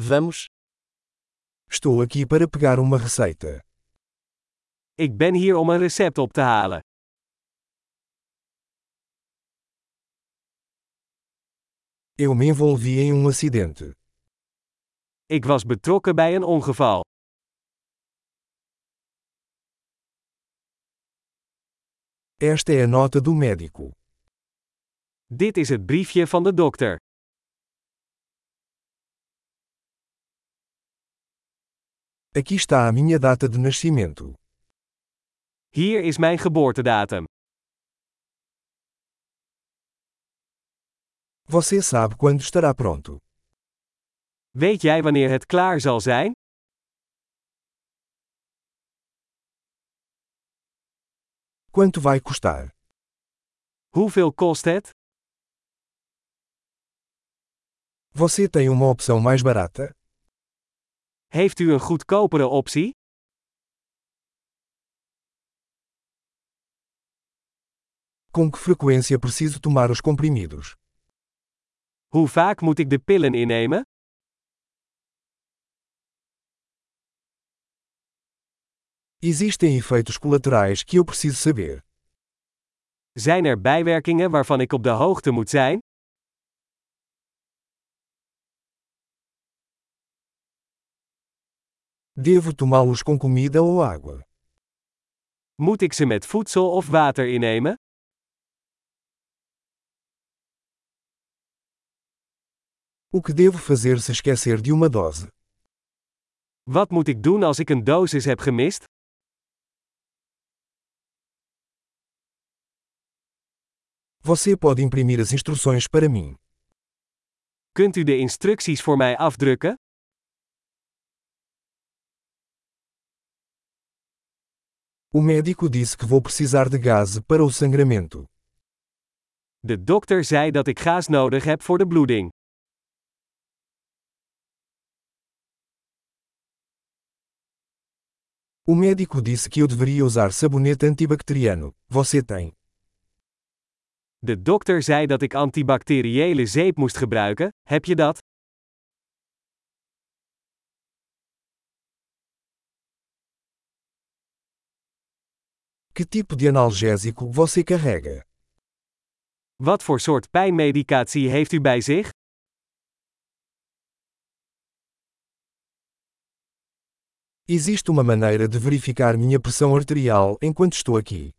Vamos. Estou aqui para pegar uma receita. Ik ben hier om een recept op te halen. Eu me envolvi em um acidente. Ik was betrokken bij een ongeval. Esta é a nota do médico. Dit is het briefje van de dokter. Aqui está a minha data de nascimento. Hier is mijn geboortedatum. Você sabe quando estará pronto. Weet jij wanneer het klaar zal zijn? Quanto vai custar? Hoeveel kost het? Você tem uma opção mais barata? Heeft u een goedkopere optie? Com que frequência preciso tomar os comprimidos? Hoe vaak moet ik de pillen innemen? Existem efeitos colaterais que eu preciso saber. Zijn er bijwerkingen waarvan ik op de hoogte moet zijn? Devo tomá-los com comida ou água? Moet ik ze met voedsel of water innemen? O que devo fazer se esquecer de uma dose? Wat moet ik doen als ik een dosis heb gemist? Você pode imprimir as instruções para mim. Kunt u de instructies voor mij afdrukken? O médico disse que vou precisar de gás para o sangramento. De dokter zei dat ik gaas nodig heb voor de bloeding. O médico disse que eu deveria usar sabonete antibacteriano. Você tem? De dokter zei dat ik antibacteriële zeep moest gebruiken, heb je dat? Que tipo de analgésico você carrega? Wat voor soort pijnmedicatie heeft u bij zich? Existe uma maneira de verificar minha pressão arterial enquanto estou aqui.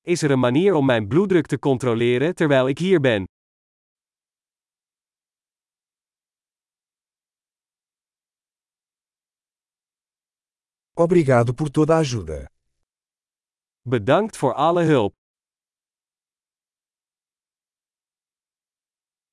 Is er een manier om mijn bloeddruk te controleren terwijl ik hier ben? Obrigado por toda a ajuda. Bedankt voor alle hulp.